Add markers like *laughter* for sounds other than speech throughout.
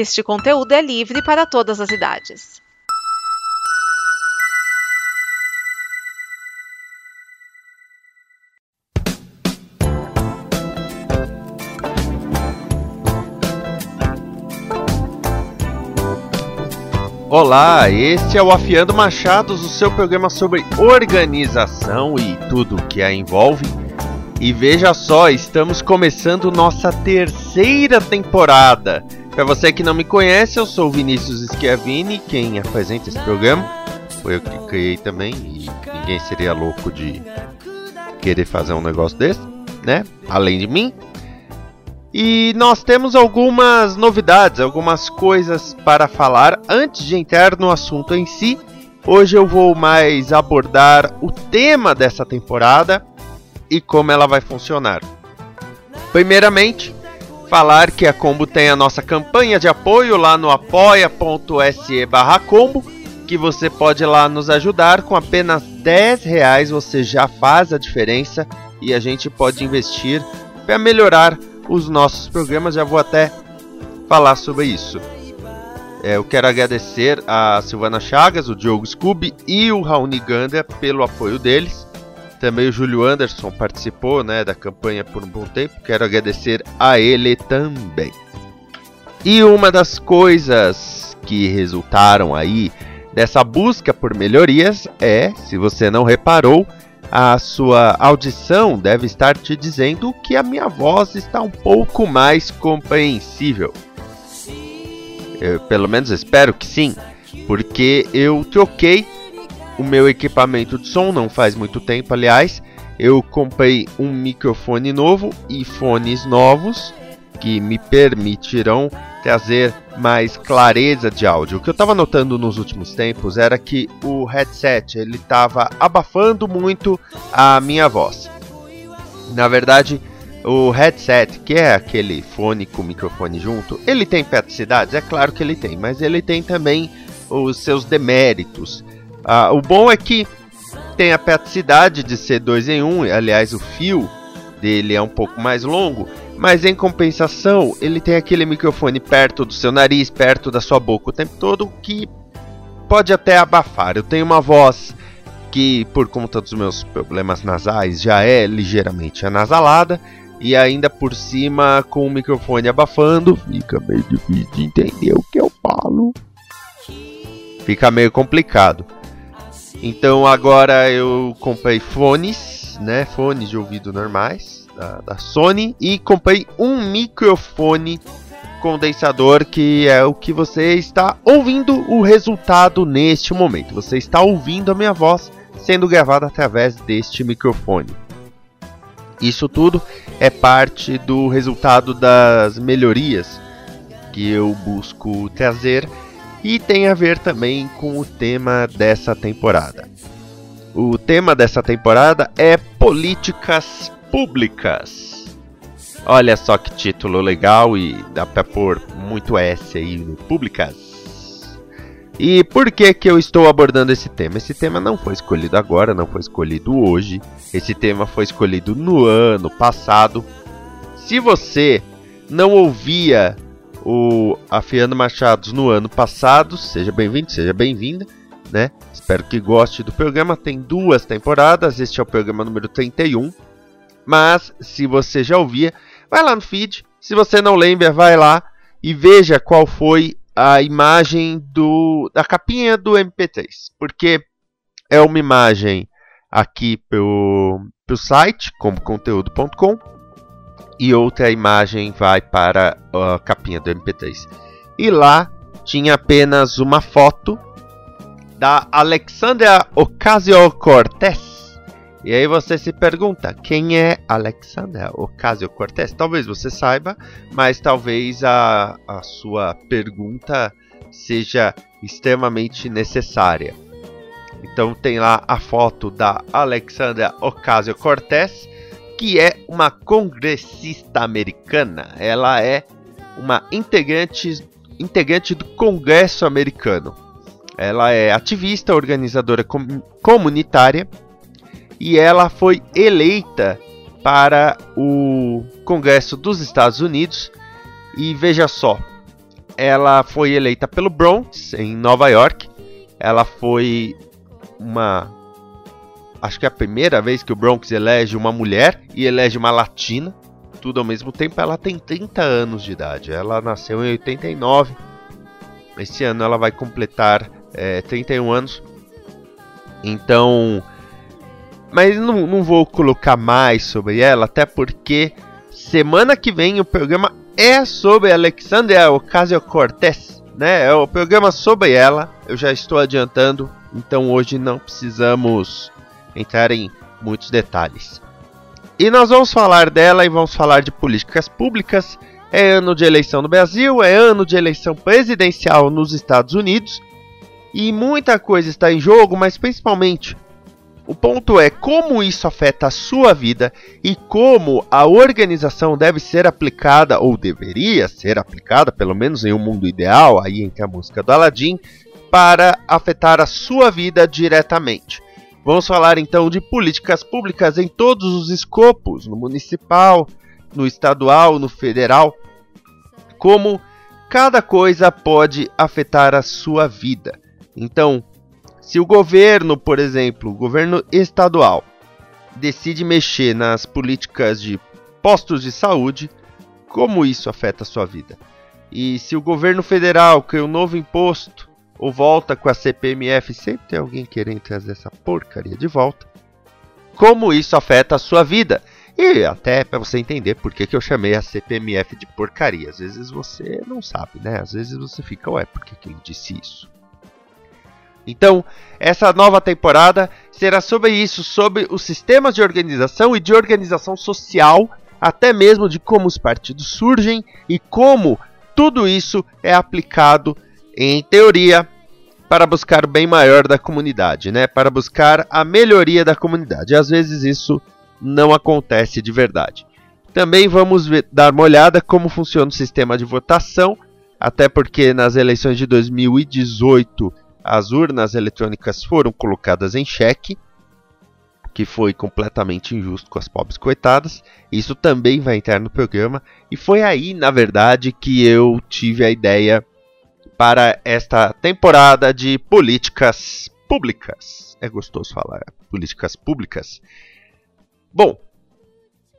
Este conteúdo é livre para todas as idades. Olá, este é o Afiando Machados, o seu programa sobre organização e tudo o que a envolve. E veja só, estamos começando nossa terceira temporada. Para você que não me conhece, eu sou o Vinícius Schiavini, quem apresenta esse programa. Foi eu que criei também e ninguém seria louco de querer fazer um negócio desse, né? Além de mim. E nós temos algumas novidades, algumas coisas para falar antes de entrar no assunto em si. Hoje eu vou mais abordar o tema dessa temporada e como ela vai funcionar. Primeiramente, falar que a Combo tem a nossa campanha de apoio lá no apoia.se/combo, que você pode lá nos ajudar com apenas 10 reais você já faz a diferença e a gente pode investir para melhorar os nossos programas, já vou até falar sobre isso. É, eu quero agradecer a Silvana Chagas, o Diogo Scooby e o Raoni Ganda pelo apoio deles. Também o Júlio Anderson participou né, da campanha por um bom tempo. Quero agradecer a ele também. E uma das coisas que resultaram aí dessa busca por melhorias é, se você não reparou, a sua audição deve estar te dizendo que a minha voz está um pouco mais compreensível. Eu, pelo menos espero que sim, porque eu troquei o meu equipamento de som não faz muito tempo, aliás. Eu comprei um microfone novo e fones novos que me permitirão trazer mais clareza de áudio. O que eu estava notando nos últimos tempos era que o headset ele estava abafando muito a minha voz. Na verdade, o headset, que é aquele fone com microfone junto, ele tem praticidades, é claro que ele tem, mas ele tem também os seus deméritos. Ah, o bom é que tem a praticidade de ser dois em um, aliás, o fio dele é um pouco mais longo mas em compensação, ele tem aquele microfone perto do seu nariz, perto da sua boca o tempo todo, que pode até abafar. Eu tenho uma voz que, por conta dos meus problemas nasais, já é ligeiramente anasalada. E ainda por cima, com o microfone abafando, fica meio difícil de entender o que eu falo. Fica meio complicado. Então agora eu comprei fones, né? Fones de ouvido normais da, da Sony e comprei um microfone condensador que é o que você está ouvindo o resultado neste momento. Você está ouvindo a minha voz sendo gravada através deste microfone. Isso tudo é parte do resultado das melhorias que eu busco trazer e tem a ver também com o tema dessa temporada. O tema dessa temporada é políticas públicas. Olha só que título legal e dá pra pôr muito S aí no públicas. E por que que eu estou abordando esse tema? Esse tema não foi escolhido agora, não foi escolhido hoje. Esse tema foi escolhido no ano passado. Se você não ouvia o Afiano Machados no ano passado, seja bem-vindo, seja bem-vinda, né? Espero que goste do programa. Tem duas temporadas, este é o programa número 31. Mas se você já ouvia, vai lá no feed. Se você não lembra, vai lá e veja qual foi a imagem do da capinha do MP3, porque é uma imagem aqui pelo, pelo site como conteúdo.com e outra imagem vai para a capinha do MP3. E lá tinha apenas uma foto da Alexandra Ocasio-Cortez e aí você se pergunta, quem é Alexander Ocasio-Cortez? Talvez você saiba, mas talvez a, a sua pergunta seja extremamente necessária. Então tem lá a foto da Alexandra Ocasio-Cortez, que é uma congressista americana. Ela é uma integrante, integrante do Congresso americano. Ela é ativista, organizadora com, comunitária e ela foi eleita para o Congresso dos Estados Unidos. E veja só, ela foi eleita pelo Bronx, em Nova York. Ela foi uma. Acho que é a primeira vez que o Bronx elege uma mulher e elege uma latina. Tudo ao mesmo tempo. Ela tem 30 anos de idade. Ela nasceu em 89. Este ano ela vai completar é, 31 anos. Então. Mas não, não vou colocar mais sobre ela, até porque semana que vem o programa é sobre Alexandria Ocasio-Cortez, né? É o programa sobre ela. Eu já estou adiantando, então hoje não precisamos entrar em muitos detalhes. E nós vamos falar dela e vamos falar de políticas públicas. É ano de eleição no Brasil, é ano de eleição presidencial nos Estados Unidos. E muita coisa está em jogo, mas principalmente o ponto é como isso afeta a sua vida e como a organização deve ser aplicada, ou deveria ser aplicada, pelo menos em um mundo ideal, aí entre a música do Aladdin, para afetar a sua vida diretamente. Vamos falar então de políticas públicas em todos os escopos, no municipal, no estadual, no federal, como cada coisa pode afetar a sua vida. Então, se o governo, por exemplo, o governo estadual, decide mexer nas políticas de postos de saúde, como isso afeta a sua vida? E se o governo federal cria um novo imposto ou volta com a CPMF, sempre tem alguém querendo trazer essa porcaria de volta. Como isso afeta a sua vida? E até para você entender por que, que eu chamei a CPMF de porcaria. Às vezes você não sabe, né? Às vezes você fica, ué, por que, que ele disse isso? Então, essa nova temporada será sobre isso, sobre os sistemas de organização e de organização social, até mesmo de como os partidos surgem e como tudo isso é aplicado em teoria para buscar o bem maior da comunidade, né? Para buscar a melhoria da comunidade. Às vezes isso não acontece de verdade. Também vamos ver, dar uma olhada como funciona o sistema de votação, até porque nas eleições de 2018 as urnas eletrônicas foram colocadas em xeque, que foi completamente injusto com as pobres coitadas. Isso também vai entrar no programa. E foi aí, na verdade, que eu tive a ideia para esta temporada de políticas públicas. É gostoso falar políticas públicas. Bom,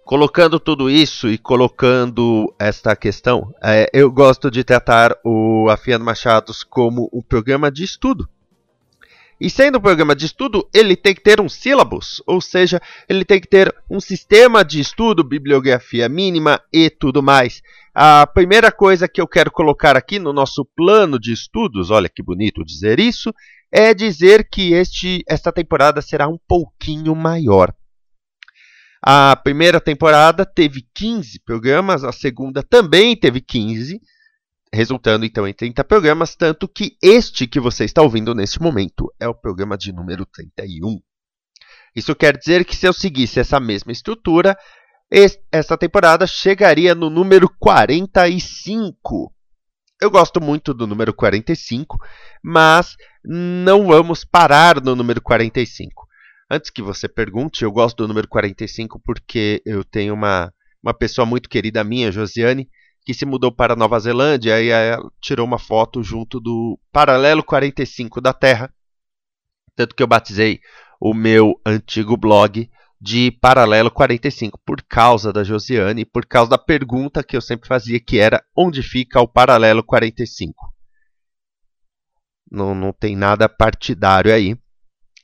colocando tudo isso e colocando esta questão, é, eu gosto de tratar o Afiano Machados como um programa de estudo. E sendo um programa de estudo, ele tem que ter um sílabus, ou seja, ele tem que ter um sistema de estudo, bibliografia mínima e tudo mais. A primeira coisa que eu quero colocar aqui no nosso plano de estudos, olha que bonito dizer isso, é dizer que este, esta temporada será um pouquinho maior. A primeira temporada teve 15 programas, a segunda também teve 15, resultando então em 30 programas, tanto que este que você está ouvindo neste momento é o programa de número 31. Isso quer dizer que se eu seguisse essa mesma estrutura, esta temporada chegaria no número 45. Eu gosto muito do número 45, mas não vamos parar no número 45. Antes que você pergunte, eu gosto do número 45 porque eu tenho uma, uma pessoa muito querida minha, Josiane, que se mudou para Nova Zelândia e ela tirou uma foto junto do paralelo 45 da Terra. Tanto que eu batizei o meu antigo blog de Paralelo 45 por causa da Josiane e por causa da pergunta que eu sempre fazia, que era onde fica o Paralelo 45. Não, não tem nada partidário aí.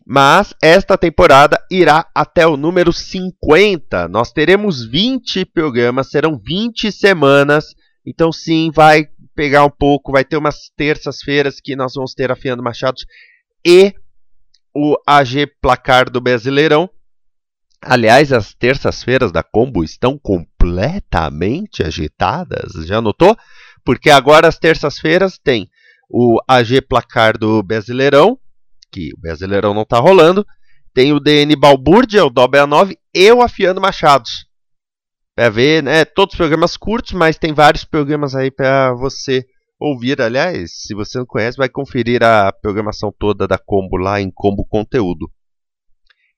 Mas esta temporada irá até o número 50. Nós teremos 20 programas, serão 20 semanas. Então, sim, vai pegar um pouco. Vai ter umas terças-feiras que nós vamos ter Afiando Machados e o AG Placar do Brasileirão. Aliás, as terças-feiras da Combo estão completamente agitadas. Já notou? Porque agora as terças-feiras tem o AG Placar do Brasileirão que o Brasileirão não está rolando. Tem o DN Balbúrdia, o Dobra 9 e o Afiando Machados. Para ver, né? Todos os programas curtos, mas tem vários programas aí para você ouvir. Aliás, se você não conhece, vai conferir a programação toda da Combo lá em Combo Conteúdo.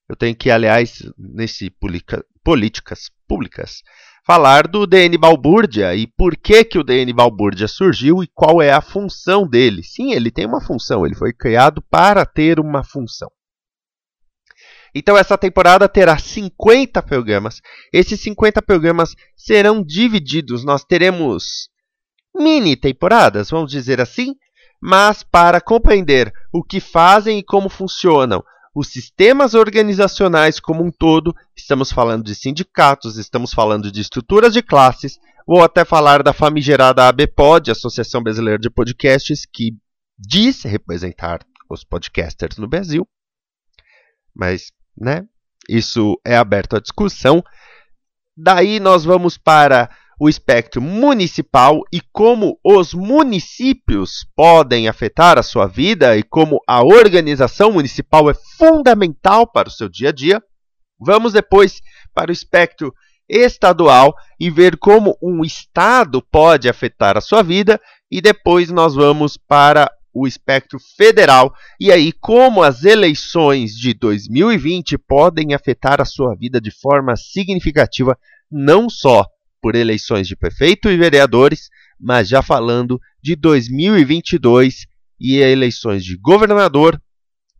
Eu tenho que, aliás, nesse Políticas Públicas, falar do DN Balbúrdia e por que, que o DN Balbúrdia surgiu e qual é a função dele. Sim, ele tem uma função, ele foi criado para ter uma função. Então essa temporada terá 50 programas. Esses 50 programas serão divididos. Nós teremos mini temporadas, vamos dizer assim, mas para compreender o que fazem e como funcionam os sistemas organizacionais como um todo, estamos falando de sindicatos, estamos falando de estruturas de classes, vou até falar da famigerada ABPOD, Associação Brasileira de Podcasts, que diz representar os podcasters no Brasil, mas, né, isso é aberto à discussão. Daí nós vamos para o espectro municipal e como os municípios podem afetar a sua vida e como a organização municipal é fundamental para o seu dia a dia. Vamos depois para o espectro estadual e ver como um estado pode afetar a sua vida e depois nós vamos para o espectro federal e aí como as eleições de 2020 podem afetar a sua vida de forma significativa, não só por eleições de prefeito e vereadores, mas já falando de 2022 e eleições de governador,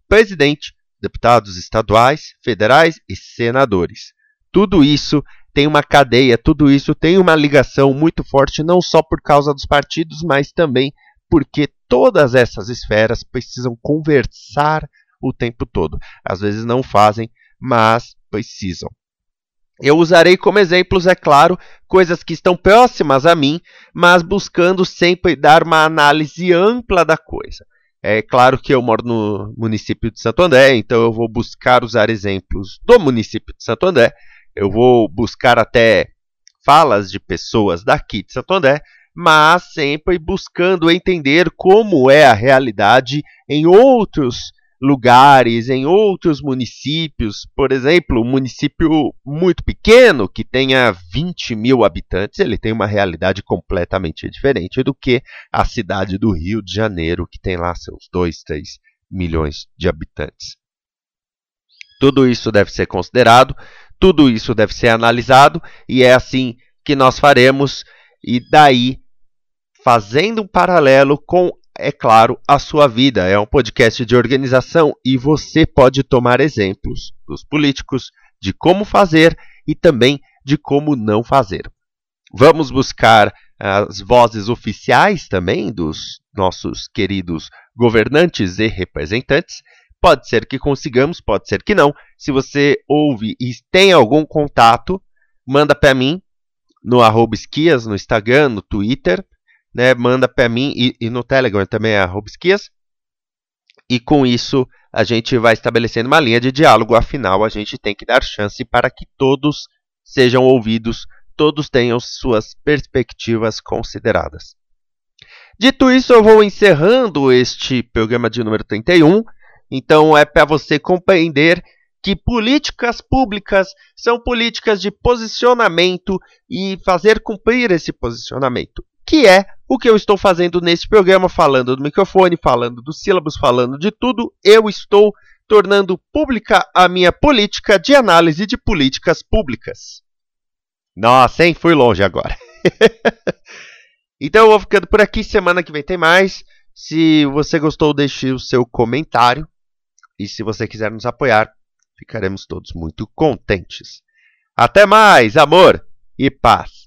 presidente, deputados estaduais, federais e senadores. Tudo isso tem uma cadeia, tudo isso tem uma ligação muito forte, não só por causa dos partidos, mas também porque todas essas esferas precisam conversar o tempo todo. Às vezes não fazem, mas precisam. Eu usarei como exemplos, é claro, coisas que estão próximas a mim, mas buscando sempre dar uma análise ampla da coisa. É claro que eu moro no município de Santo André, então eu vou buscar usar exemplos do município de Santo André. Eu vou buscar até falas de pessoas daqui de Santo André, mas sempre buscando entender como é a realidade em outros lugares, em outros municípios. Por exemplo, um município muito pequeno, que tenha 20 mil habitantes, ele tem uma realidade completamente diferente do que a cidade do Rio de Janeiro, que tem lá seus 2, 3 milhões de habitantes. Tudo isso deve ser considerado, tudo isso deve ser analisado, e é assim que nós faremos, e daí, fazendo um paralelo com é claro, a sua vida. É um podcast de organização e você pode tomar exemplos dos políticos de como fazer e também de como não fazer. Vamos buscar as vozes oficiais também dos nossos queridos governantes e representantes. Pode ser que consigamos, pode ser que não. Se você ouve e tem algum contato, manda para mim no arroba esquias, no Instagram, no Twitter né, manda para mim e, e, no Telegram também é Robesquias. E com isso a gente vai estabelecendo uma linha de diálogo. Afinal, a gente tem que dar chance para que todos sejam ouvidos, todos tenham suas perspectivas consideradas. Dito isso, eu vou encerrando este programa de número 31. Então é para você compreender que políticas públicas são políticas de posicionamento e fazer cumprir esse posicionamento que é o que eu estou fazendo nesse programa, falando do microfone, falando dos sílabos, falando de tudo. Eu estou tornando pública a minha política de análise de políticas públicas. Nossa, hein? Fui longe agora. *laughs* então eu vou ficando por aqui. Semana que vem tem mais. Se você gostou, deixe o seu comentário. E se você quiser nos apoiar, ficaremos todos muito contentes. Até mais, amor e paz.